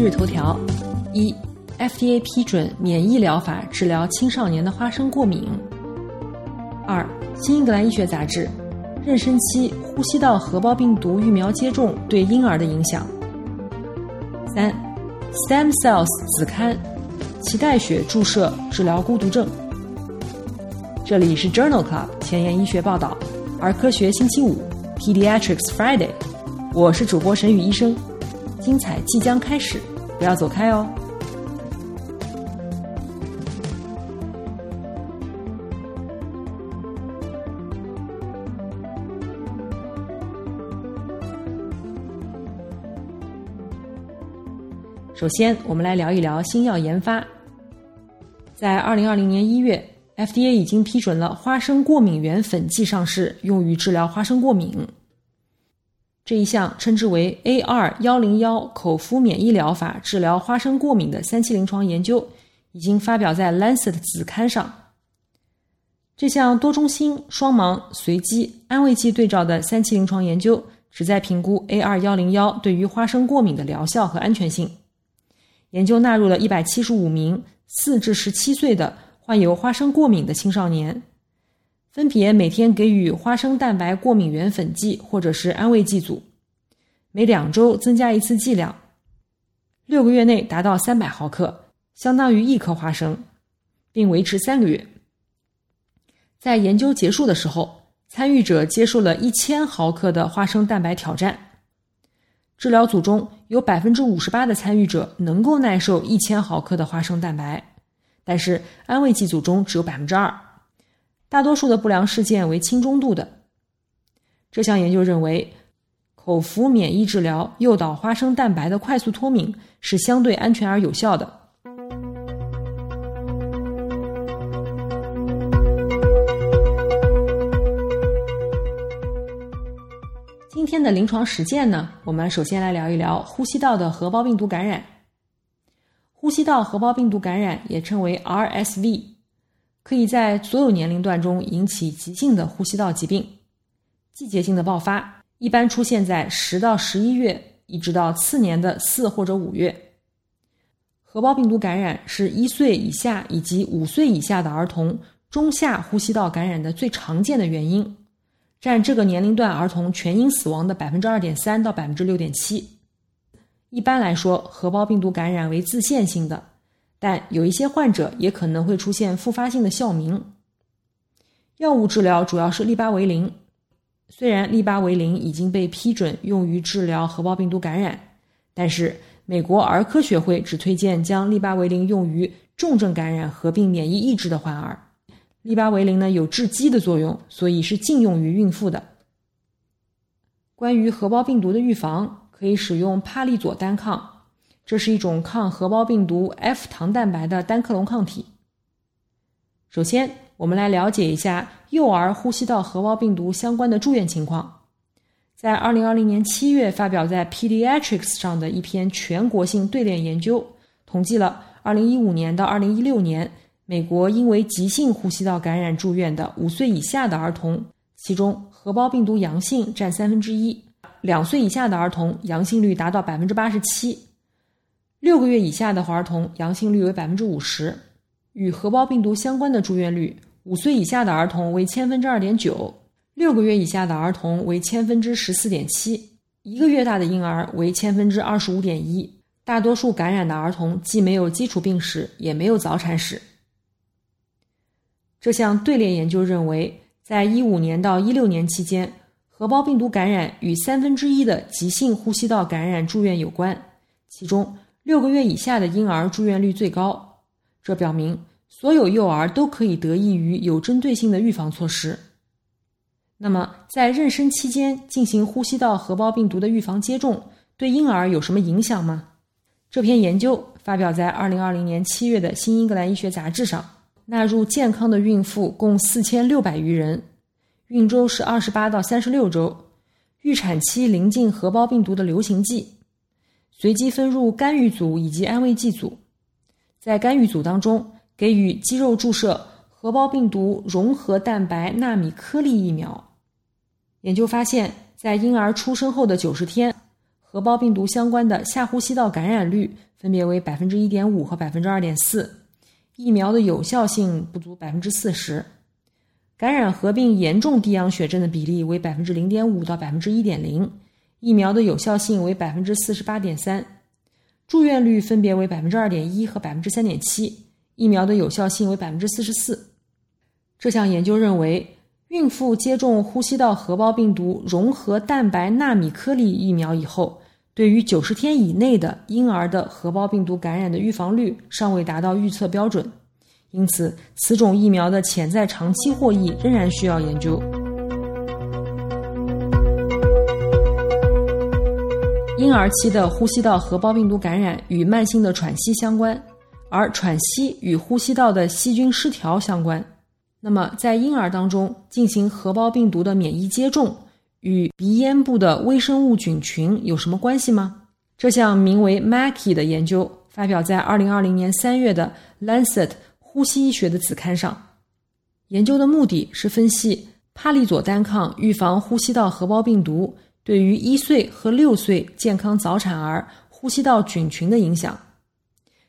今日头条：一，FDA 批准免疫疗法治疗青少年的花生过敏。二，新英格兰医学杂志，妊娠期呼吸道合胞病毒疫苗接种对婴儿的影响。三，Stem Cells 子刊，脐带血注射治疗孤独症。这里是 Journal Club 前沿医学报道，儿科学星期五，Pediatrics Friday，我是主播沈宇医生。精彩即将开始，不要走开哦！首先，我们来聊一聊新药研发。在二零二零年一月，FDA 已经批准了花生过敏原粉剂上市，用于治疗花生过敏。这一项称之为 A2 幺零幺口服免疫疗法治疗花生过敏的三期临床研究，已经发表在《Lancet》子刊上。这项多中心、双盲、随机、安慰剂对照的三期临床研究，旨在评估 A2 幺零幺对于花生过敏的疗效和安全性。研究纳入了一百七十五名四至十七岁的患有花生过敏的青少年。分别每天给予花生蛋白过敏原粉剂或者是安慰剂组，每两周增加一次剂量，六个月内达到三百毫克，相当于一颗花生，并维持三个月。在研究结束的时候，参与者接受了一千毫克的花生蛋白挑战。治疗组中有百分之五十八的参与者能够耐受一千毫克的花生蛋白，但是安慰剂组中只有百分之二。大多数的不良事件为轻中度的。这项研究认为，口服免疫治疗诱导花生蛋白的快速脱敏是相对安全而有效的。今天的临床实践呢，我们首先来聊一聊呼吸道的合胞病毒感染。呼吸道合胞病毒感染也称为 RSV。可以在所有年龄段中引起急性的呼吸道疾病，季节性的爆发一般出现在十到十一月，一直到次年的四或者五月。合胞病毒感染是一岁以下以及五岁以下的儿童中下呼吸道感染的最常见的原因，占这个年龄段儿童全因死亡的百分之二点三到百分之六点七。一般来说，合胞病毒感染为自限性的。但有一些患者也可能会出现复发性的哮鸣。药物治疗主要是利巴韦林，虽然利巴韦林已经被批准用于治疗核胞病毒感染，但是美国儿科学会只推荐将利巴韦林用于重症感染合并免疫抑制的患儿。利巴韦林呢有致畸的作用，所以是禁用于孕妇的。关于核胞病毒的预防，可以使用帕利佐单抗。这是一种抗核包病毒 F 糖蛋白的单克隆抗体。首先，我们来了解一下幼儿呼吸道核包病毒相关的住院情况。在二零二零年七月发表在 Pediatrics 上的一篇全国性队列研究，统计了二零一五年到二零一六年美国因为急性呼吸道感染住院的五岁以下的儿童，其中核包病毒阳性占三分之一，两岁以下的儿童阳性率达到百分之八十七。六个月以下的儿童阳性率为百分之五十，与核胞病毒相关的住院率，五岁以下的儿童为千分之二点九，六个月以下的儿童为千分之十四点七，一个月大的婴儿为千分之二十五点一。大多数感染的儿童既没有基础病史，也没有早产史。这项队列研究认为，在一五年到一六年期间，核胞病毒感染与三分之一的急性呼吸道感染住院有关，其中。六个月以下的婴儿住院率最高，这表明所有幼儿都可以得益于有针对性的预防措施。那么，在妊娠期间进行呼吸道合胞病毒的预防接种，对婴儿有什么影响吗？这篇研究发表在二零二零年七月的《新英格兰医学杂志》上，纳入健康的孕妇共四千六百余人，孕周是二十八到三十六周，预产期临近合胞病毒的流行季，随机分入干预组以及安慰剂组，在干预组当中给予肌肉注射核胞病毒融合蛋白纳米颗粒疫苗。研究发现，在婴儿出生后的九十天，核胞病毒相关的下呼吸道感染率分别为百分之一点五和百分之二点四，疫苗的有效性不足百分之四十，感染合并严重低氧血症的比例为百分之零点五到百分之一点零，疫苗的有效性为百分之四十八点三，住院率分别为百分之二点一和百分之三点七，疫苗的有效性为百分之四十四。这项研究认为。孕妇接种呼吸道合胞病毒融合蛋白纳米颗粒疫苗以后，对于九十天以内的婴儿的合胞病毒感染的预防率尚未达到预测标准，因此此种疫苗的潜在长期获益仍然需要研究。婴儿期的呼吸道合胞病毒感染与慢性的喘息相关，而喘息与呼吸道的细菌失调相关。那么，在婴儿当中进行合胞病毒的免疫接种，与鼻咽部的微生物菌群有什么关系吗？这项名为 Mackie 的研究发表在二零二零年三月的《Lancet 呼吸医学》的子刊上。研究的目的是分析帕利佐单抗预防呼吸道合胞病毒对于一岁和六岁健康早产儿呼吸道菌群的影响。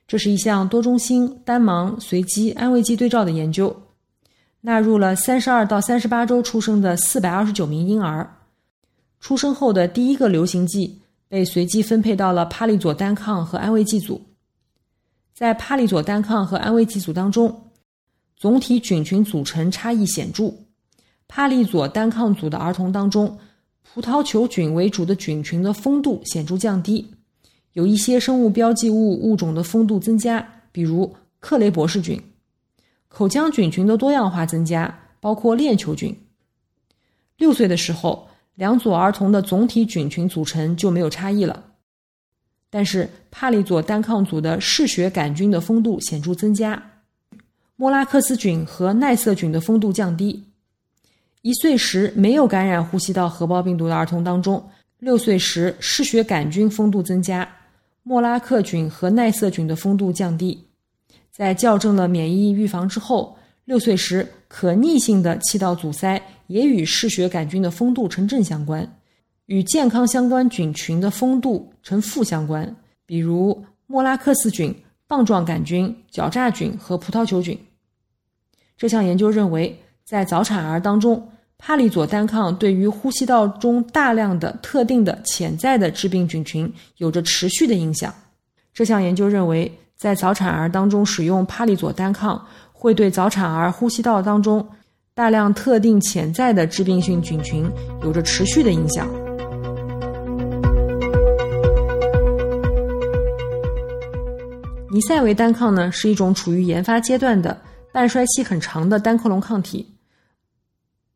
这是一项多中心、单盲、随机、安慰剂对照的研究。纳入了三十二到三十八周出生的四百二十九名婴儿，出生后的第一个流行季被随机分配到了帕利佐单抗和安慰剂组。在帕利佐单抗和安慰剂组当中，总体菌群组成差异显著。帕利佐单抗组的儿童当中，葡萄球菌为主的菌群的丰度显著降低，有一些生物标记物物种的丰度增加，比如克雷博士菌。口腔菌群的多样化增加，包括链球菌。六岁的时候，两组儿童的总体菌群组成就没有差异了，但是帕利佐单抗组的嗜血杆菌的丰度显著增加，莫拉克斯菌和奈瑟菌的丰度降低。一岁时没有感染呼吸道合胞病毒的儿童当中，六岁时嗜血杆菌丰度增加，莫拉克菌和奈瑟菌的丰度降低。在校正了免疫预防之后，六岁时可逆性的气道阻塞也与嗜血杆菌的丰度呈正相关，与健康相关菌群的丰度呈负相关，比如莫拉克斯菌、棒状杆菌、狡诈菌和葡萄球菌。这项研究认为，在早产儿当中，帕利佐单抗对于呼吸道中大量的特定的潜在的致病菌群有着持续的影响。这项研究认为。在早产儿当中使用帕利佐单抗，会对早产儿呼吸道当中大量特定潜在的致病性菌群有着持续的影响。尼塞维单抗呢是一种处于研发阶段的半衰期很长的单克隆抗体，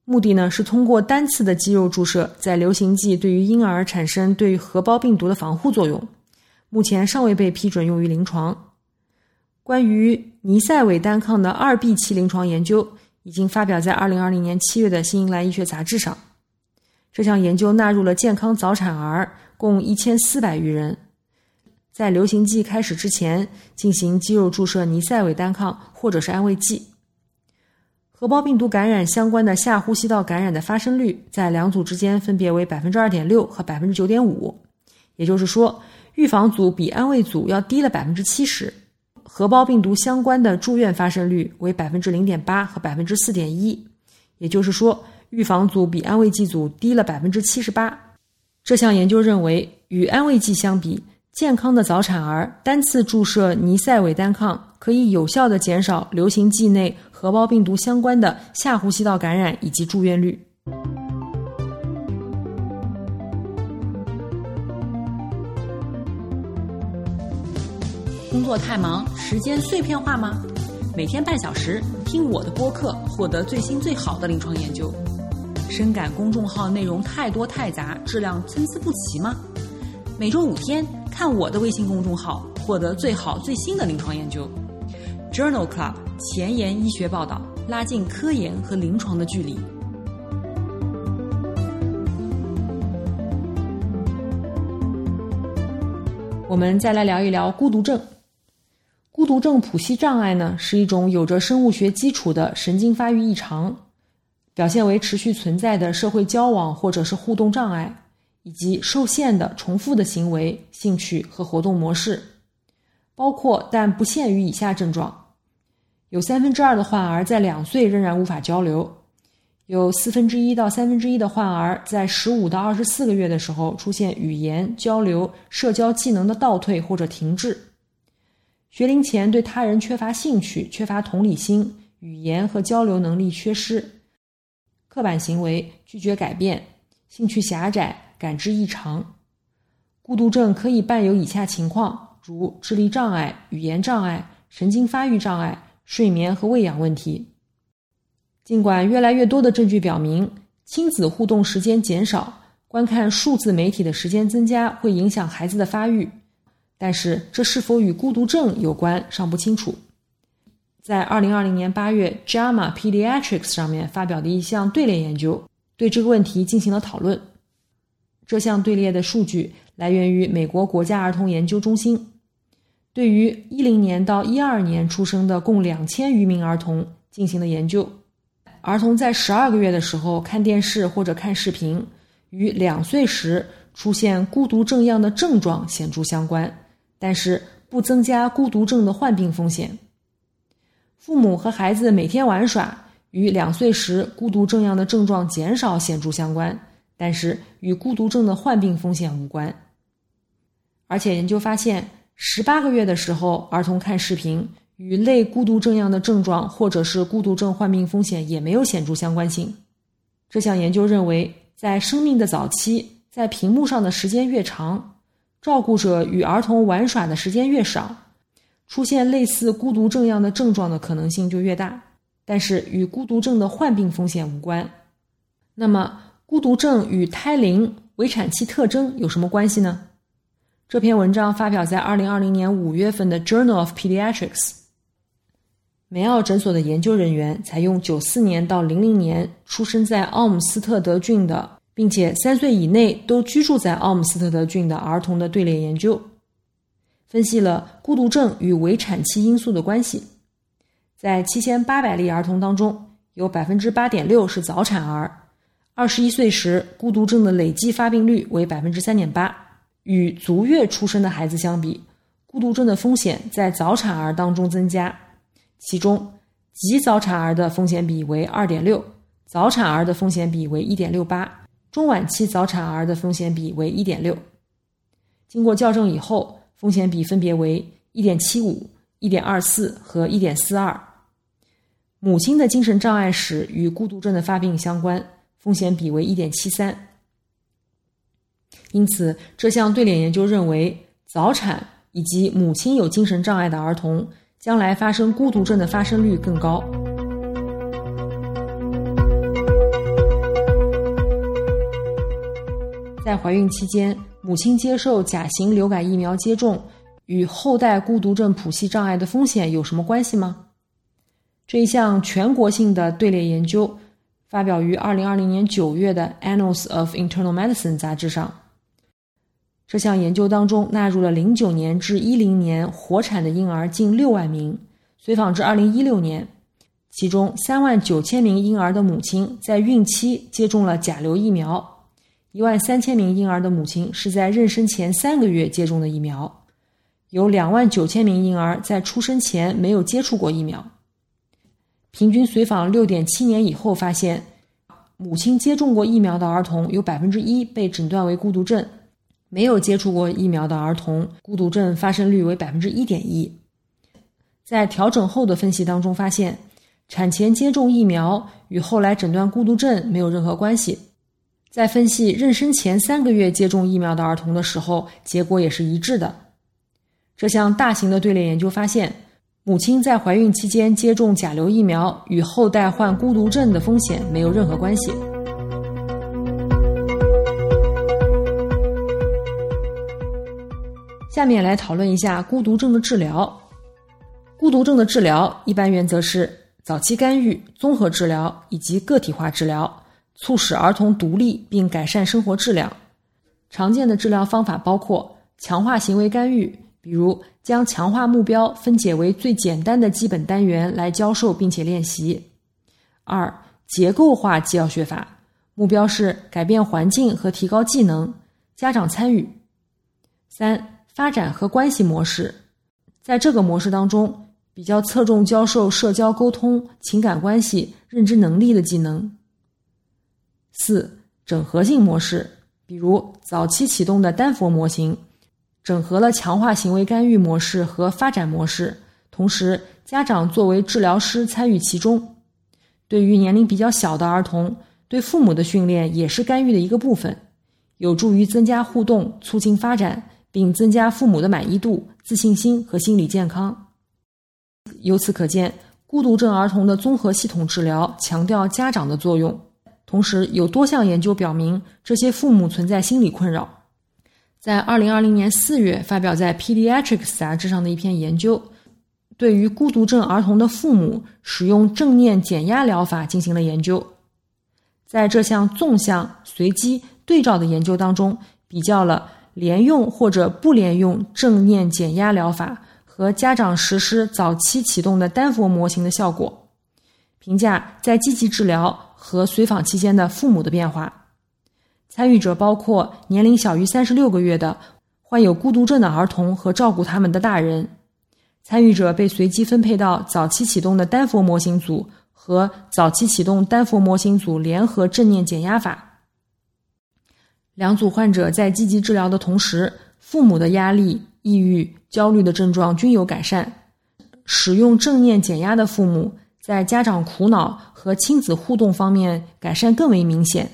目的呢是通过单次的肌肉注射，在流行季对于婴儿产生对于核胞病毒的防护作用，目前尚未被批准用于临床。关于尼塞韦单抗的二 B 期临床研究已经发表在二零二零年七月的《新英格兰医学杂志》上。这项研究纳入了健康早产儿共一千四百余人，在流行季开始之前进行肌肉注射尼塞韦单抗或者是安慰剂。核胞病毒感染相关的下呼吸道感染的发生率在两组之间分别为百分之二点六和百分之九点五，也就是说，预防组比安慰组要低了百分之七十。核胞病毒相关的住院发生率为百分之零点八和百分之四点一，也就是说，预防组比安慰剂组低了百分之七十八。这项研究认为，与安慰剂相比，健康的早产儿单次注射尼塞韦单抗可以有效的减少流行季内核胞病毒相关的下呼吸道感染以及住院率。工作太忙，时间碎片化吗？每天半小时听我的播客，获得最新最好的临床研究。深感公众号内容太多太杂，质量参差不齐吗？每周五天，看我的微信公众号，获得最好最新的临床研究。Journal Club 前沿医学报道，拉近科研和临床的距离。我们再来聊一聊孤独症。孤独症谱系障碍呢，是一种有着生物学基础的神经发育异常，表现为持续存在的社会交往或者是互动障碍。以及受限的重复的行为、兴趣和活动模式，包括但不限于以下症状：有三分之二的患儿在两岁仍然无法交流；有四分之一到三分之一的患儿在十五到二十四个月的时候出现语言、交流、社交技能的倒退或者停滞；学龄前对他人缺乏兴趣、缺乏同理心、语言和交流能力缺失；刻板行为、拒绝改变、兴趣狭窄。感知异常，孤独症可以伴有以下情况，如智力障碍、语言障碍、神经发育障碍、睡眠和喂养问题。尽管越来越多的证据表明，亲子互动时间减少、观看数字媒体的时间增加会影响孩子的发育，但是这是否与孤独症有关尚不清楚。在二零二零年八月，《JAMA Pediatrics》上面发表的一项队列研究，对这个问题进行了讨论。这项队列的数据来源于美国国家儿童研究中心，对于一零年到一二年出生的共两千余名儿童进行了研究。儿童在十二个月的时候看电视或者看视频，与两岁时出现孤独症样的症状显著相关，但是不增加孤独症的患病风险。父母和孩子每天玩耍，与两岁时孤独症样的症状减少显著相关。但是与孤独症的患病风险无关，而且研究发现，十八个月的时候儿童看视频与类孤独症样的症状或者是孤独症患病风险也没有显著相关性。这项研究认为，在生命的早期，在屏幕上的时间越长，照顾者与儿童玩耍的时间越少，出现类似孤独症样的症状的可能性就越大，但是与孤独症的患病风险无关。那么。孤独症与胎龄、围产期特征有什么关系呢？这篇文章发表在二零二零年五月份的《Journal of Pediatrics》。梅奥诊所的研究人员采用九四年到零零年出生在奥姆斯特德郡的，并且三岁以内都居住在奥姆斯特德郡的儿童的队列研究，分析了孤独症与围产期因素的关系。在七千八百例儿童当中，有百分之八点六是早产儿。二十一岁时，孤独症的累计发病率为百分之三点八，与足月出生的孩子相比，孤独症的风险在早产儿当中增加。其中，极早产儿的风险比为二点六，早产儿的风险比为一点六八，中晚期早产儿的风险比为一点六。经过校正以后，风险比分别为一点七五、一点二四和一点四二。母亲的精神障碍史与孤独症的发病相关。风险比为一点七三，因此这项对联研究认为，早产以及母亲有精神障碍的儿童，将来发生孤独症的发生率更高。在怀孕期间，母亲接受甲型流感疫苗接种与后代孤独症谱系障碍的风险有什么关系吗？这一项全国性的队列研究。发表于二零二零年九月的《Annals of Internal Medicine》杂志上。这项研究当中纳入了零九年至一零年活产的婴儿近六万名，随访至二零一六年，其中三万九千名婴儿的母亲在孕期接种了甲流疫苗，一万三千名婴儿的母亲是在妊娠前三个月接种的疫苗，有两万九千名婴儿在出生前没有接触过疫苗。平均随访六点七年以后，发现母亲接种过疫苗的儿童有百分之一被诊断为孤独症，没有接触过疫苗的儿童孤独症发生率为百分之一点一。在调整后的分析当中，发现产前接种疫苗与后来诊断孤独症没有任何关系。在分析妊娠前三个月接种疫苗的儿童的时候，结果也是一致的。这项大型的队列研究发现。母亲在怀孕期间接种甲流疫苗与后代患孤独症的风险没有任何关系。下面来讨论一下孤独症的治疗。孤独症的治疗一般原则是早期干预综合治疗以及个体化治疗促使儿童独立并改善生活质量。常见的治疗方法包括强化行为干预比如将强化目标分解为最简单的基本单元来教授并且练习；二、结构化教学法，目标是改变环境和提高技能，家长参与；三、发展和关系模式，在这个模式当中。比较侧重教授社交沟通、情感关系、认知能力的技能。四、整合性模式，比如早期启动的丹佛模型，整合了强化行为干预模式和发展模式，同时家长作为治疗师参与其中。对于年龄比较小的儿童，对父母的训练也是干预的一个部分，有助于增加互动、促进发展，并增加父母的满意度、自信心和心理健康。由此可见，孤独症儿童的综合系统治疗强调家长的作用，同时有多项研究表明这些父母存在心理困扰。在二零二零年四月发表在《Pediatrics》杂志上的一篇研究，对于孤独症儿童的父母使用正念减压疗法进行了研究。在这项纵向、随机、对照的研究当中，比较了连用或者不连用正念减压疗法。和家长实施早期启动的丹佛模型的效果，评价在积极治疗和随访期间的父母的变化。参与者包括年龄小于三十六个月的患有孤独症的儿童和照顾他们的大人。参与者被随机分配到早期启动的丹佛模型组和早期启动丹佛模型组联合正念减压法。两组患者在积极治疗的同时，父母的压力。抑郁、焦虑的症状均有改善。使用正念减压的父母，在家长苦恼和亲子互动方面改善更为明显。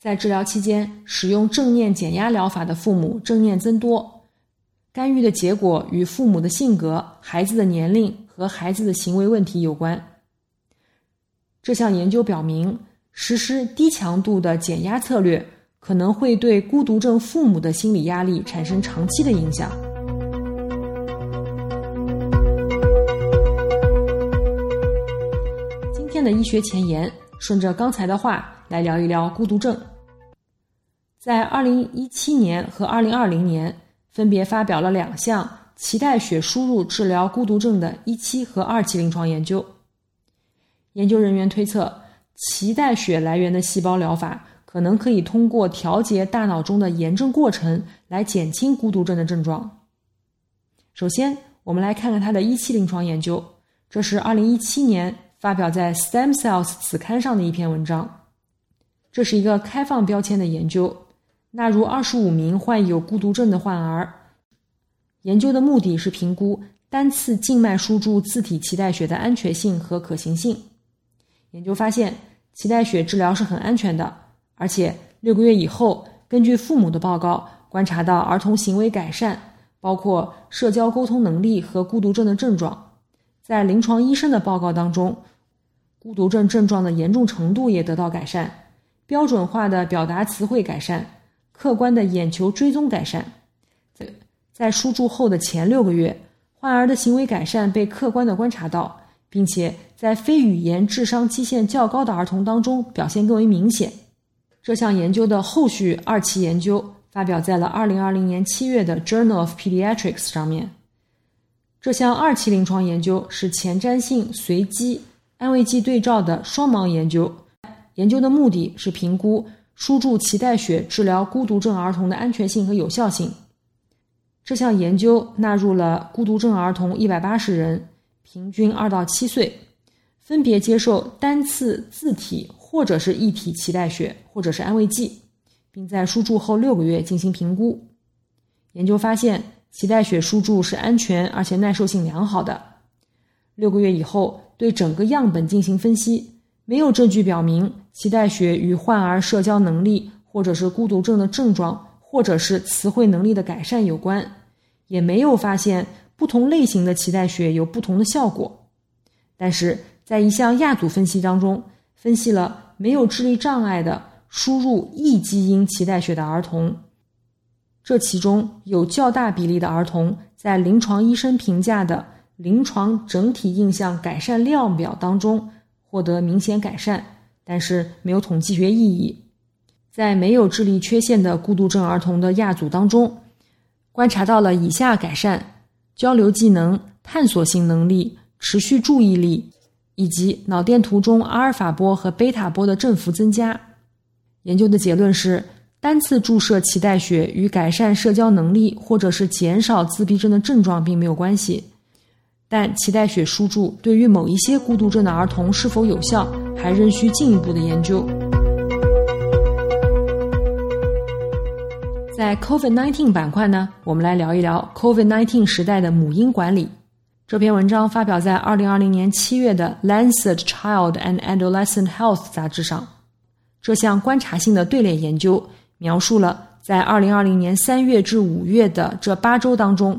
在治疗期间，使用正念减压疗法的父母正念增多。干预的结果与父母的性格、孩子的年龄和孩子的行为问题有关。这项研究表明，实施低强度的减压策略可能会对孤独症父母的心理压力产生长期的影响。今天的医学前沿，顺着刚才的话来聊一聊孤独症。在二零一七年和二零二零年，分别发表了两项脐带血输入治疗孤独症的一期和二期临床研究。研究人员推测，脐带血来源的细胞疗法可能可以通过调节大脑中的炎症过程来减轻孤独症的症状。首先，我们来看看它的一期临床研究，这是二零一七年。发表在《Stem Cells》子刊上的一篇文章，这是一个开放标签的研究，纳入二十五名患有孤独症的患儿。研究的目的是评估单次静脉输注自体脐带血的安全性和可行性。研究发现，脐带血治疗是很安全的，而且六个月以后，根据父母的报告，观察到儿童行为改善，包括社交沟通能力和孤独症的症状。在临床医生的报告当中。孤独症症状的严重程度也得到改善，标准化的表达词汇改善，客观的眼球追踪改善。在在输注后的前六个月，患儿的行为改善被客观的观察到，并且在非语言智商基线较高的儿童当中表现更为明显。这项研究的后续二期研究发表在了二零二零年七月的《Journal of Pediatrics》上面。这项二期临床研究是前瞻性随机。安慰剂对照的双盲研究，研究的目的是评估输注脐带血治疗孤独症儿童的安全性和有效性。这项研究纳入了孤独症儿童一百八十人，平均二到七岁，分别接受单次自体或者是一体脐带血或者是安慰剂，并在输注后六个月进行评估。研究发现，脐带血输注是安全而且耐受性良好的。六个月以后。对整个样本进行分析，没有证据表明脐带血与患儿社交能力，或者是孤独症的症状，或者是词汇能力的改善有关，也没有发现不同类型的脐带血有不同的效果。但是在一项亚组分析当中，分析了没有智力障碍的输入易基因脐带血的儿童，这其中有较大比例的儿童在临床医生评价的临床整体印象改善量表当中获得明显改善，但是没有统计学意义。在没有智力缺陷的孤独症儿童的亚组当中，观察到了以下改善：交流技能、探索性能力、持续注意力，以及脑电图中阿尔法波和贝塔波的振幅增加。研究的结论是。单次注射脐带血与改善社交能力或者是减少自闭症的症状并没有关系，但脐带血输注对于某一些孤独症的儿童是否有效，还仍需进一步的研究。在 COVID-19 板块呢，我们来聊一聊 COVID-19 时代的母婴管理。这篇文章发表在2020年7月的《Lancet Child and Adolescent Health》杂志上。这项观察性的队列研究。描述了在二零二零年三月至五月的这八周当中，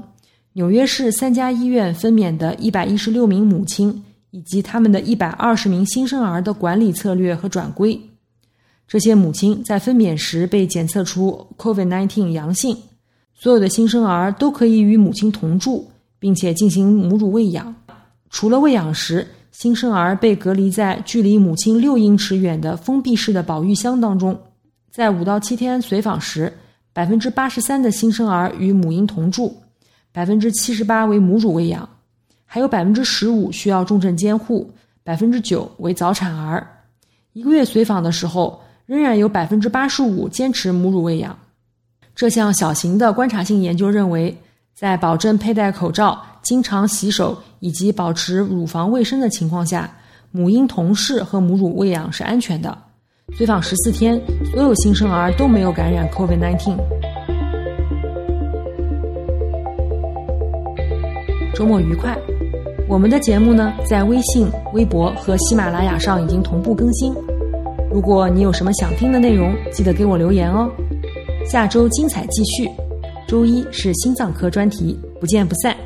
纽约市三家医院分娩的一百一十六名母亲以及他们的一百二十名新生儿的管理策略和转归。这些母亲在分娩时被检测出 COVID-19 阳性，所有的新生儿都可以与母亲同住，并且进行母乳喂养。除了喂养时，新生儿被隔离在距离母亲六英尺远的封闭式的保育箱当中。在五到七天随访时，百分之八十三的新生儿与母婴同住，百分之七十八为母乳喂养，还有百分之十五需要重症监护，百分之九为早产儿。一个月随访的时候，仍然有百分之八十五坚持母乳喂养。这项小型的观察性研究认为，在保证佩戴口罩、经常洗手以及保持乳房卫生的情况下，母婴同室和母乳喂养是安全的。随访十四天，所有新生儿都没有感染 COVID-19。周末愉快！我们的节目呢，在微信、微博和喜马拉雅上已经同步更新。如果你有什么想听的内容，记得给我留言哦。下周精彩继续，周一是心脏科专题，不见不散。